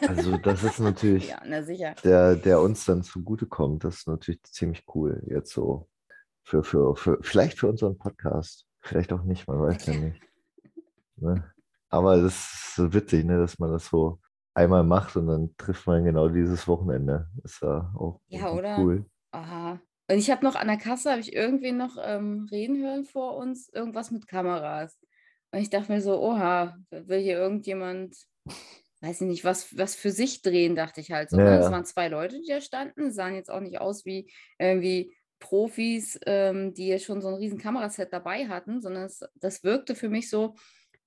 Speaker 2: Also das ist natürlich
Speaker 1: ja, na sicher.
Speaker 2: Der, der uns dann zugutekommt. Das ist natürlich ziemlich cool. Jetzt so für, für, für vielleicht für unseren Podcast. Vielleicht auch nicht, man weiß ja nicht. Ne? Aber das ist so witzig, ne, dass man das so einmal macht und dann trifft man genau dieses Wochenende. Ist ja auch
Speaker 1: ja, oder? cool. Aha. Und ich habe noch an der Kasse, habe ich irgendwie noch ähm, reden hören vor uns, irgendwas mit Kameras. Und ich dachte mir so, oha, will hier irgendjemand, weiß ich nicht, was, was für sich drehen, dachte ich halt so. Ne? Ja, Es waren zwei Leute, die da standen, sahen jetzt auch nicht aus wie irgendwie Profis, ähm, die ja schon so ein riesen Kameraset dabei hatten, sondern es, das wirkte für mich so,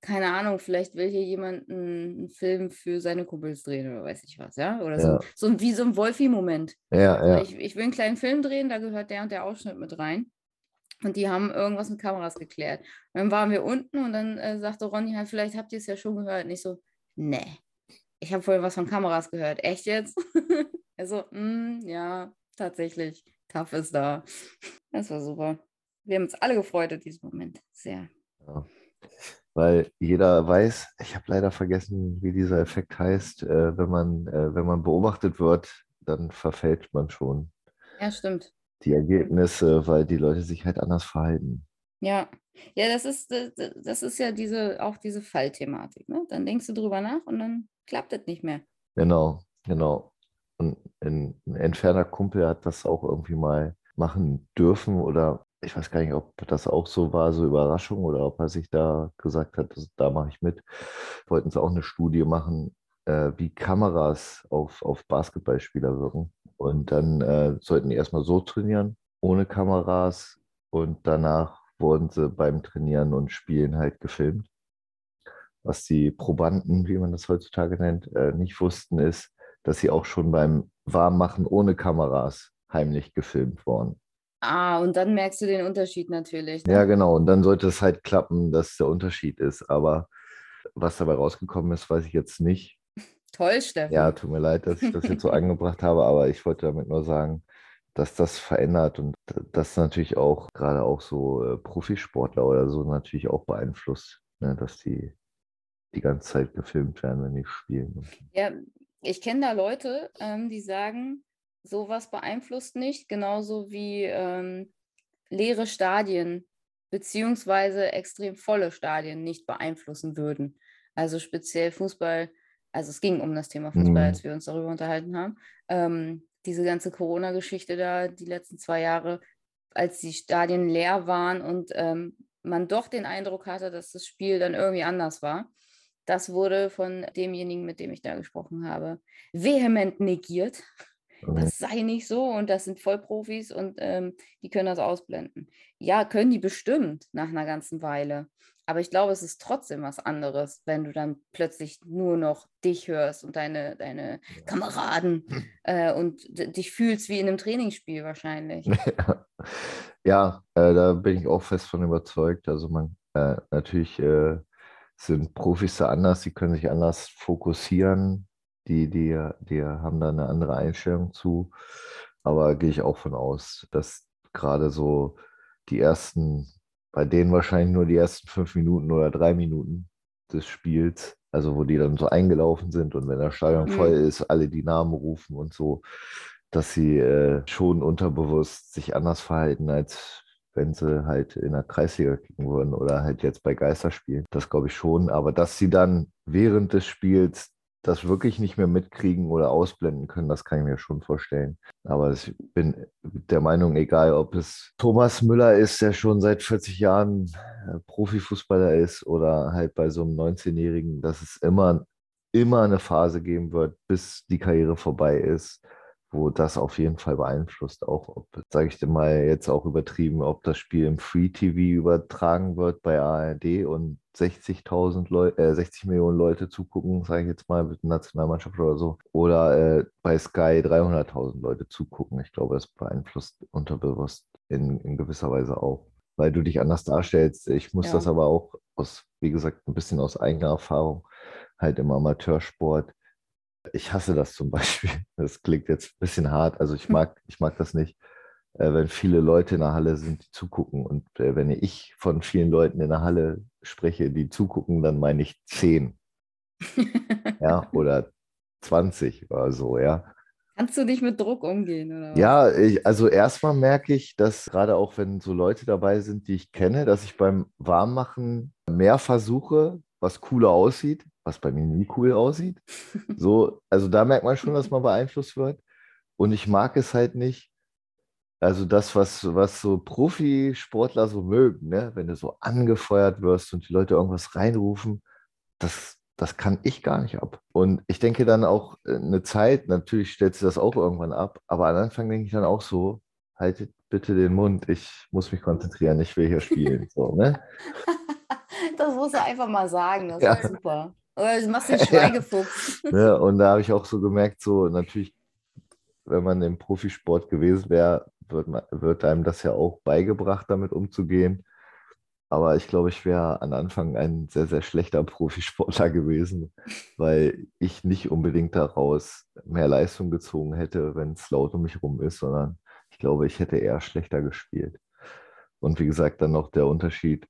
Speaker 1: keine Ahnung, vielleicht will hier jemand einen, Film für seine Kumpels drehen oder weiß ich was, ja? Oder ja. So, so wie so ein Wolfi-Moment.
Speaker 2: Ja, ja.
Speaker 1: Ich, ich will einen kleinen Film drehen, da gehört der und der Ausschnitt mit rein. Und die haben irgendwas mit Kameras geklärt. Und dann waren wir unten und dann äh, sagte Ronny halt, vielleicht habt ihr es ja schon gehört. Und ich so, nee, ich habe vorhin was von Kameras gehört. Echt jetzt? also, mm, ja, tatsächlich. Tough ist da. Das war super. Wir haben uns alle gefreut in diesem Moment. Sehr.
Speaker 2: Ja. Weil jeder weiß, ich habe leider vergessen, wie dieser Effekt heißt, äh, wenn, man, äh, wenn man beobachtet wird, dann verfällt man schon.
Speaker 1: Ja, stimmt
Speaker 2: die Ergebnisse, weil die Leute sich halt anders verhalten.
Speaker 1: Ja, ja, das ist, das ist ja diese, auch diese Fallthematik. Ne? Dann denkst du drüber nach und dann klappt das nicht mehr.
Speaker 2: Genau, genau. Und ein, ein entfernter Kumpel hat das auch irgendwie mal machen dürfen oder ich weiß gar nicht, ob das auch so war, so Überraschung oder ob er sich da gesagt hat, das, da mache ich mit. Wollten sie auch eine Studie machen, äh, wie Kameras auf, auf Basketballspieler wirken. Und dann äh, sollten die erstmal so trainieren, ohne Kameras. Und danach wurden sie beim Trainieren und Spielen halt gefilmt. Was die Probanden, wie man das heutzutage nennt, äh, nicht wussten, ist, dass sie auch schon beim Warmmachen ohne Kameras heimlich gefilmt wurden.
Speaker 1: Ah, und dann merkst du den Unterschied natürlich. Ne?
Speaker 2: Ja, genau. Und dann sollte es halt klappen, dass der Unterschied ist. Aber was dabei rausgekommen ist, weiß ich jetzt nicht.
Speaker 1: Toll, Steffen.
Speaker 2: Ja, tut mir leid, dass ich das jetzt so angebracht habe, aber ich wollte damit nur sagen, dass das verändert und das natürlich auch gerade auch so äh, Profisportler oder so natürlich auch beeinflusst, ne, dass die die ganze Zeit gefilmt werden, wenn die spielen.
Speaker 1: Ja, ich kenne da Leute, ähm, die sagen, sowas beeinflusst nicht, genauso wie ähm, leere Stadien beziehungsweise extrem volle Stadien nicht beeinflussen würden. Also speziell Fußball also es ging um das Thema Fußball, mhm. als wir uns darüber unterhalten haben. Ähm, diese ganze Corona-Geschichte da, die letzten zwei Jahre, als die Stadien leer waren und ähm, man doch den Eindruck hatte, dass das Spiel dann irgendwie anders war. Das wurde von demjenigen, mit dem ich da gesprochen habe, vehement negiert. Das sei nicht so und das sind Vollprofis und ähm, die können das ausblenden. Ja, können die bestimmt nach einer ganzen Weile. Aber ich glaube, es ist trotzdem was anderes, wenn du dann plötzlich nur noch dich hörst und deine, deine Kameraden äh, und dich fühlst wie in einem Trainingsspiel wahrscheinlich.
Speaker 2: ja, äh, da bin ich auch fest von überzeugt. Also man äh, natürlich äh, sind Profis da anders, die können sich anders fokussieren, die, die, die haben da eine andere Einstellung zu. Aber gehe ich auch von aus, dass gerade so die ersten bei denen wahrscheinlich nur die ersten fünf Minuten oder drei Minuten des Spiels, also wo die dann so eingelaufen sind und wenn das Stadion mhm. voll ist, alle die Namen rufen und so, dass sie äh, schon unterbewusst sich anders verhalten, als wenn sie halt in der Kreisliga kicken würden oder halt jetzt bei Geisterspielen. Das glaube ich schon. Aber dass sie dann während des Spiels das wirklich nicht mehr mitkriegen oder ausblenden können, das kann ich mir schon vorstellen. Aber ich bin der Meinung, egal ob es Thomas Müller ist, der schon seit 40 Jahren äh, Profifußballer ist oder halt bei so einem 19-Jährigen, dass es immer, immer eine Phase geben wird, bis die Karriere vorbei ist, wo das auf jeden Fall beeinflusst. Auch, ob, sage ich dir mal jetzt auch übertrieben, ob das Spiel im Free TV übertragen wird bei ARD und 60.000 Leute, äh, 60 Millionen Leute zugucken, sage ich jetzt mal, mit der Nationalmannschaft oder so. Oder äh, bei Sky 300.000 Leute zugucken. Ich glaube, das beeinflusst unterbewusst in, in gewisser Weise auch, weil du dich anders darstellst. Ich muss ja. das aber auch aus, wie gesagt, ein bisschen aus eigener Erfahrung halt im Amateursport ich hasse das zum Beispiel. Das klingt jetzt ein bisschen hart. Also ich mag, ich mag das nicht, äh, wenn viele Leute in der Halle sind, die zugucken. Und äh, wenn ich von vielen Leuten in der Halle spreche, die zugucken, dann meine ich zehn. ja, oder 20 oder so, ja.
Speaker 1: Kannst du nicht mit Druck umgehen? Oder
Speaker 2: Ja, ich, also erstmal merke ich, dass gerade auch wenn so Leute dabei sind, die ich kenne, dass ich beim Warmmachen mehr versuche, was cooler aussieht, was bei mir nie cool aussieht. So, also da merkt man schon, dass man beeinflusst wird. Und ich mag es halt nicht. Also das, was, was so Profisportler so mögen, ne? wenn du so angefeuert wirst und die Leute irgendwas reinrufen, das, das kann ich gar nicht ab. Und ich denke dann auch äh, eine Zeit, natürlich stellt sich das auch irgendwann ab, aber am Anfang denke ich dann auch so, haltet bitte den Mund, ich muss mich konzentrieren, ich will hier spielen. So, ne?
Speaker 1: das musst du einfach mal sagen, das ja. ist super. Oder du machst den Schweigefuchs.
Speaker 2: Ja. und da habe ich auch so gemerkt, so natürlich, wenn man im Profisport gewesen wäre, wird, wird einem das ja auch beigebracht, damit umzugehen. Aber ich glaube, ich wäre an Anfang ein sehr, sehr schlechter Profisportler gewesen, weil ich nicht unbedingt daraus mehr Leistung gezogen hätte, wenn es laut um mich rum ist, sondern ich glaube, ich hätte eher schlechter gespielt. Und wie gesagt, dann noch der Unterschied,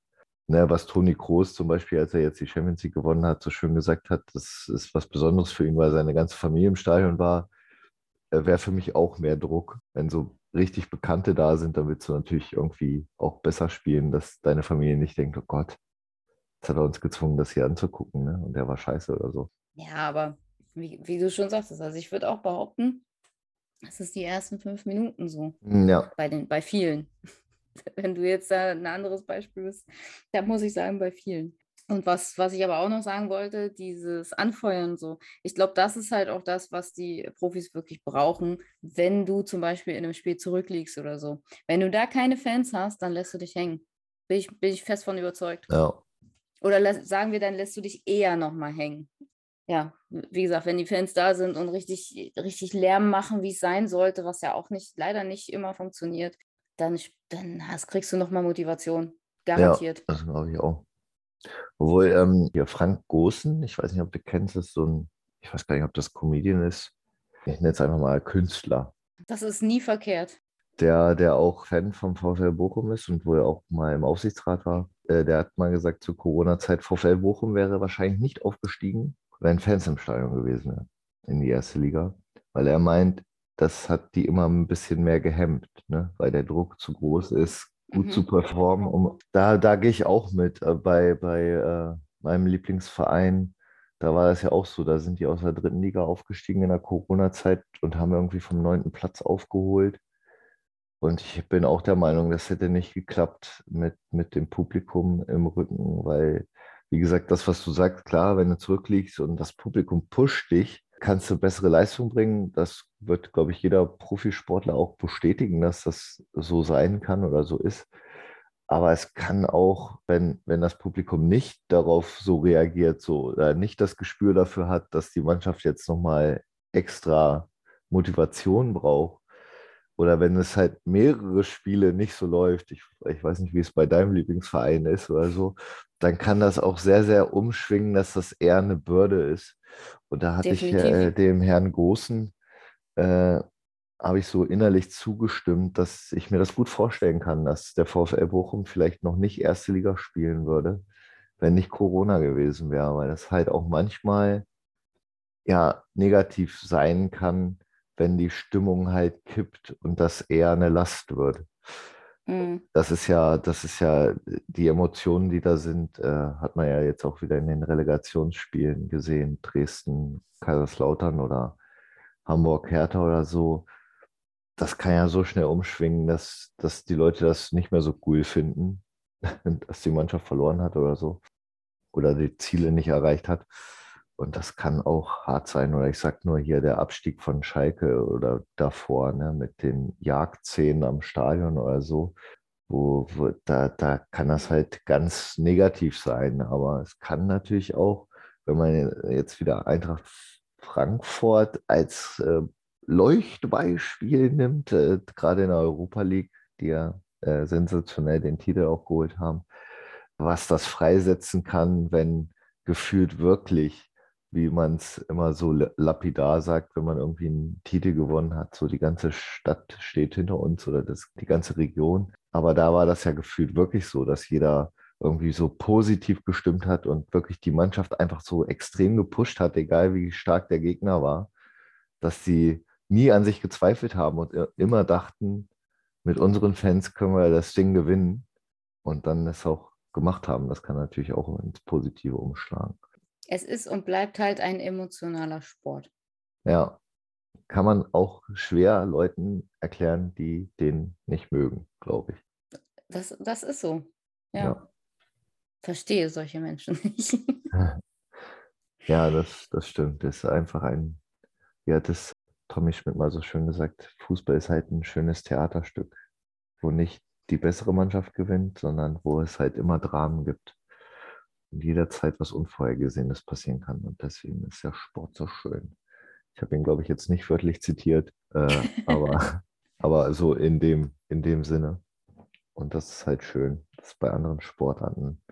Speaker 2: ne, was Toni Kroos zum Beispiel, als er jetzt die Champions League gewonnen hat, so schön gesagt hat, das ist was Besonderes für ihn, weil seine ganze Familie im Stadion war, äh, wäre für mich auch mehr Druck, wenn so richtig Bekannte da sind, dann willst du natürlich irgendwie auch besser spielen, dass deine Familie nicht denkt, oh Gott, jetzt hat er uns gezwungen, das hier anzugucken, ne? Und der war scheiße oder so.
Speaker 1: Ja, aber wie, wie du schon sagtest, also ich würde auch behaupten, das ist die ersten fünf Minuten so.
Speaker 2: Hm, ja.
Speaker 1: Bei, den, bei vielen. Wenn du jetzt da ein anderes Beispiel bist, da muss ich sagen, bei vielen. Und was, was ich aber auch noch sagen wollte, dieses Anfeuern so. Ich glaube, das ist halt auch das, was die Profis wirklich brauchen, wenn du zum Beispiel in einem Spiel zurückliegst oder so. Wenn du da keine Fans hast, dann lässt du dich hängen. Bin ich, bin ich fest von überzeugt.
Speaker 2: Ja.
Speaker 1: Oder sagen wir, dann lässt du dich eher nochmal hängen. Ja, wie gesagt, wenn die Fans da sind und richtig, richtig Lärm machen, wie es sein sollte, was ja auch nicht, leider nicht immer funktioniert, dann, dann hast, kriegst du nochmal Motivation. Garantiert.
Speaker 2: Ja, das glaube ich auch. Obwohl, ähm, hier Frank Gosen, ich weiß nicht, ob du kennst, ist so ein, ich weiß gar nicht, ob das Comedian ist. Ich nenne es einfach mal Künstler.
Speaker 1: Das ist nie verkehrt.
Speaker 2: Der, der auch Fan vom VfL Bochum ist und wo er auch mal im Aufsichtsrat war, äh, der hat mal gesagt, zu Corona-Zeit, VfL Bochum wäre wahrscheinlich nicht aufgestiegen, wenn Fans im Stadion gewesen wären in die erste Liga. Weil er meint, das hat die immer ein bisschen mehr gehemmt, ne? weil der Druck zu groß ist, gut mhm. zu performen. Um, da da gehe ich auch mit. Äh, bei bei äh, meinem Lieblingsverein, da war das ja auch so. Da sind die aus der dritten Liga aufgestiegen in der Corona-Zeit und haben irgendwie vom neunten Platz aufgeholt. Und ich bin auch der Meinung, das hätte nicht geklappt mit, mit dem Publikum im Rücken, weil, wie gesagt, das, was du sagst, klar, wenn du zurückliegst und das Publikum pusht dich, kannst du bessere Leistung bringen. Das wird, glaube ich, jeder Profisportler auch bestätigen, dass das so sein kann oder so ist. Aber es kann auch, wenn, wenn das Publikum nicht darauf so reagiert, so oder nicht das Gespür dafür hat, dass die Mannschaft jetzt nochmal extra Motivation braucht, oder wenn es halt mehrere Spiele nicht so läuft, ich, ich weiß nicht, wie es bei deinem Lieblingsverein ist oder so, dann kann das auch sehr, sehr umschwingen, dass das eher eine Bürde ist. Und da hatte Definitiv. ich äh, dem Herrn Großen, äh, habe ich so innerlich zugestimmt, dass ich mir das gut vorstellen kann, dass der VfL Bochum vielleicht noch nicht erste Liga spielen würde, wenn nicht Corona gewesen wäre, weil das halt auch manchmal ja negativ sein kann, wenn die Stimmung halt kippt und das eher eine Last wird. Mhm. Das ist ja, das ist ja, die Emotionen, die da sind, äh, hat man ja jetzt auch wieder in den Relegationsspielen gesehen. Dresden, Kaiserslautern oder Hamburg, Hertha oder so. Das kann ja so schnell umschwingen, dass, dass die Leute das nicht mehr so cool finden, dass die Mannschaft verloren hat oder so. Oder die Ziele nicht erreicht hat. Und das kann auch hart sein. Oder ich sag nur hier der Abstieg von Schalke oder davor, ne, mit den Jagdszenen am Stadion oder so. Wo, wo da, da kann das halt ganz negativ sein. Aber es kann natürlich auch, wenn man jetzt wieder Eintracht Frankfurt als äh, Leuchtbeispiel nimmt, äh, gerade in der Europa League, die ja äh, sensationell den Titel auch geholt haben, was das freisetzen kann, wenn gefühlt wirklich wie man es immer so lapidar sagt, wenn man irgendwie einen Titel gewonnen hat. So die ganze Stadt steht hinter uns oder das, die ganze Region. Aber da war das ja gefühlt wirklich so, dass jeder irgendwie so positiv gestimmt hat und wirklich die Mannschaft einfach so extrem gepusht hat, egal wie stark der Gegner war, dass sie nie an sich gezweifelt haben und immer dachten, mit unseren Fans können wir das Ding gewinnen und dann es auch gemacht haben. Das kann natürlich auch ins Positive umschlagen
Speaker 1: es ist und bleibt halt ein emotionaler Sport.
Speaker 2: Ja, kann man auch schwer Leuten erklären, die den nicht mögen, glaube ich.
Speaker 1: Das, das ist so. Ja. ja. Verstehe solche Menschen nicht.
Speaker 2: ja, das, das stimmt. Das ist einfach ein, ja, das Tommy Schmidt mal so schön gesagt, Fußball ist halt ein schönes Theaterstück, wo nicht die bessere Mannschaft gewinnt, sondern wo es halt immer Dramen gibt und jederzeit was Unvorhergesehenes passieren kann. Und deswegen ist der Sport so schön. Ich habe ihn, glaube ich, jetzt nicht wörtlich zitiert, äh, aber, aber so in dem, in dem Sinne. Und das ist halt schön. Das ist bei anderen Sportarten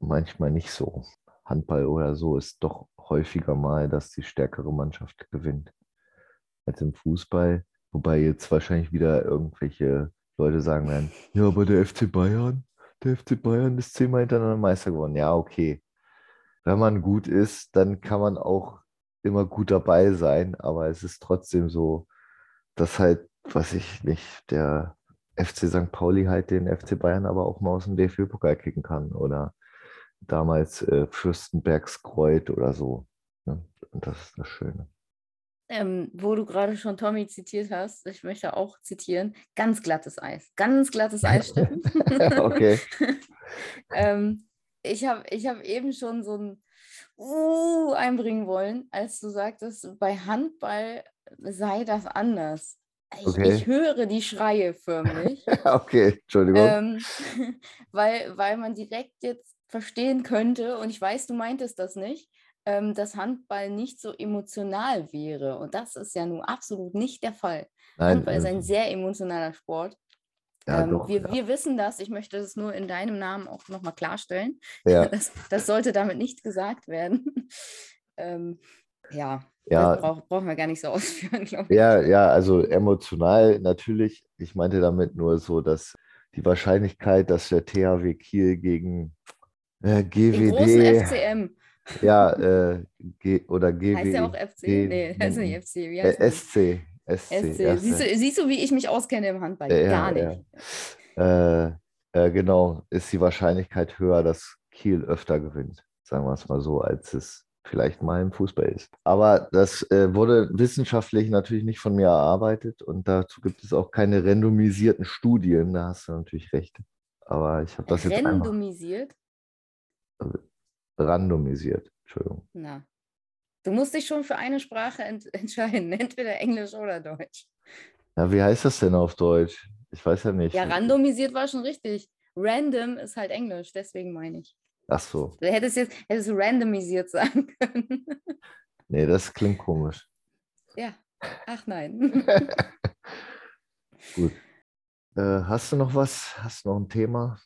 Speaker 2: manchmal nicht so. Handball oder so ist doch häufiger mal, dass die stärkere Mannschaft gewinnt als im Fußball. Wobei jetzt wahrscheinlich wieder irgendwelche Leute sagen werden, ja, aber der FC Bayern, der FC Bayern ist zehnmal hintereinander Meister geworden. Ja, okay. Wenn man gut ist, dann kann man auch immer gut dabei sein, aber es ist trotzdem so, dass halt, was ich nicht, der FC St. Pauli halt den FC Bayern aber auch mal aus dem DFB-Pokal kicken kann oder damals äh, Fürstenbergskreuz oder so. Ne? Und das ist das Schöne.
Speaker 1: Ähm, wo du gerade schon Tommy zitiert hast, ich möchte auch zitieren, ganz glattes Eis. Ganz glattes Eis, Steffen.
Speaker 2: okay.
Speaker 1: ähm, ich habe ich hab eben schon so ein uh, einbringen wollen, als du sagtest, bei Handball sei das anders. Ich, okay. ich höre die Schreie förmlich.
Speaker 2: okay, Entschuldigung.
Speaker 1: Ähm, weil, weil man direkt jetzt verstehen könnte, und ich weiß, du meintest das nicht, ähm, dass Handball nicht so emotional wäre. Und das ist ja nun absolut nicht der Fall. Nein, Handball ist ein sehr emotionaler Sport. Ja, ähm, doch, wir, ja. wir wissen das, ich möchte das nur in deinem Namen auch nochmal klarstellen. Ja. Das, das sollte damit nicht gesagt werden. ähm, ja, ja. Brauch, brauchen wir gar nicht so ausführen, glaube
Speaker 2: ich. Ja, ja, also emotional natürlich. Ich meinte damit nur so, dass die Wahrscheinlichkeit, dass der THW Kiel gegen äh, GWD. Den großen
Speaker 1: FCM.
Speaker 2: Ja, äh, G oder GW.
Speaker 1: Heißt ja auch FC? G nee, heißt nicht FC. Wie heißt
Speaker 2: äh, SC.
Speaker 1: SC. SC. Siehst, du, siehst du, wie ich mich auskenne im Handball?
Speaker 2: Ja,
Speaker 1: Gar nicht.
Speaker 2: Ja. Äh, äh, genau, ist die Wahrscheinlichkeit höher, dass Kiel öfter gewinnt, sagen wir es mal so, als es vielleicht mal im Fußball ist. Aber das äh, wurde wissenschaftlich natürlich nicht von mir erarbeitet und dazu gibt es auch keine randomisierten Studien, da hast du natürlich recht. Aber ich habe das jetzt
Speaker 1: Randomisiert?
Speaker 2: Randomisiert. Entschuldigung.
Speaker 1: Na. Du musst dich schon für eine Sprache ent entscheiden, entweder Englisch oder Deutsch.
Speaker 2: Ja, wie heißt das denn auf Deutsch? Ich weiß ja nicht.
Speaker 1: Ja, randomisiert war schon richtig. Random ist halt Englisch, deswegen meine ich.
Speaker 2: Ach so.
Speaker 1: Du hättest jetzt hättest randomisiert sagen können.
Speaker 2: Nee, das klingt komisch.
Speaker 1: Ja. Ach nein.
Speaker 2: Gut. Äh, hast du noch was? Hast du noch ein Thema?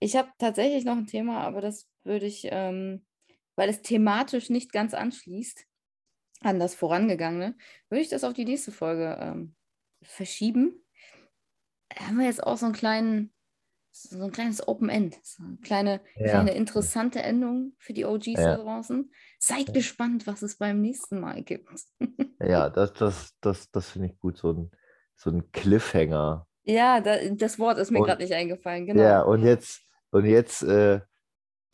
Speaker 1: Ich habe tatsächlich noch ein Thema, aber das würde ich, ähm, weil es thematisch nicht ganz anschließt an das Vorangegangene, würde ich das auf die nächste Folge ähm, verschieben. Da haben wir jetzt auch so einen kleinen, so ein kleines Open End, so eine kleine, ja. kleine interessante Endung für die OGs ja. da draußen. Seid gespannt, was es beim nächsten Mal gibt.
Speaker 2: ja, das, das, das, das finde ich gut, so ein, so ein Cliffhanger.
Speaker 1: Ja, da, das Wort ist mir gerade nicht eingefallen, genau.
Speaker 2: Ja, und jetzt, und jetzt äh,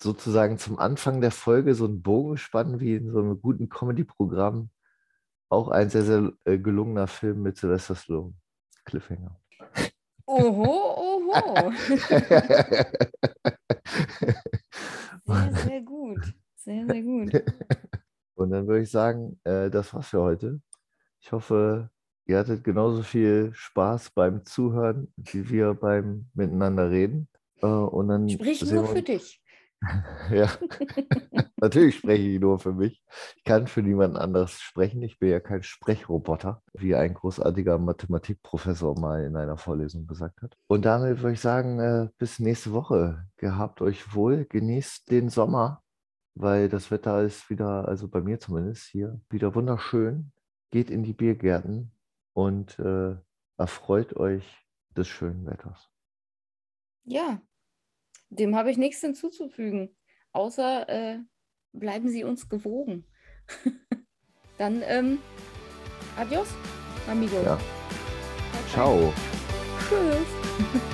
Speaker 2: sozusagen zum Anfang der Folge so einen Bogen spannen wie in so einem guten Comedy-Programm. Auch ein sehr, sehr äh, gelungener Film mit Sylvester Stallone. Cliffhanger.
Speaker 1: Oho, oho. sehr, sehr gut. Sehr, sehr gut.
Speaker 2: Und dann würde ich sagen, äh, das war's für heute. Ich hoffe, ihr hattet genauso viel Spaß beim Zuhören, wie wir beim Miteinander reden. Äh, und dann
Speaker 1: Sprich nur für dich.
Speaker 2: ja, natürlich spreche ich nur für mich. Ich kann für niemand anderes sprechen. Ich bin ja kein Sprechroboter, wie ein großartiger Mathematikprofessor mal in einer Vorlesung gesagt hat. Und damit würde ich sagen, äh, bis nächste Woche. Gehabt euch wohl, genießt den Sommer, weil das Wetter ist wieder, also bei mir zumindest hier, wieder wunderschön. Geht in die Biergärten und äh, erfreut euch des schönen Wetters.
Speaker 1: Ja, dem habe ich nichts hinzuzufügen, außer äh, bleiben Sie uns gewogen. Dann ähm, adios, amigos.
Speaker 2: Ja. Ciao.
Speaker 1: Tschüss.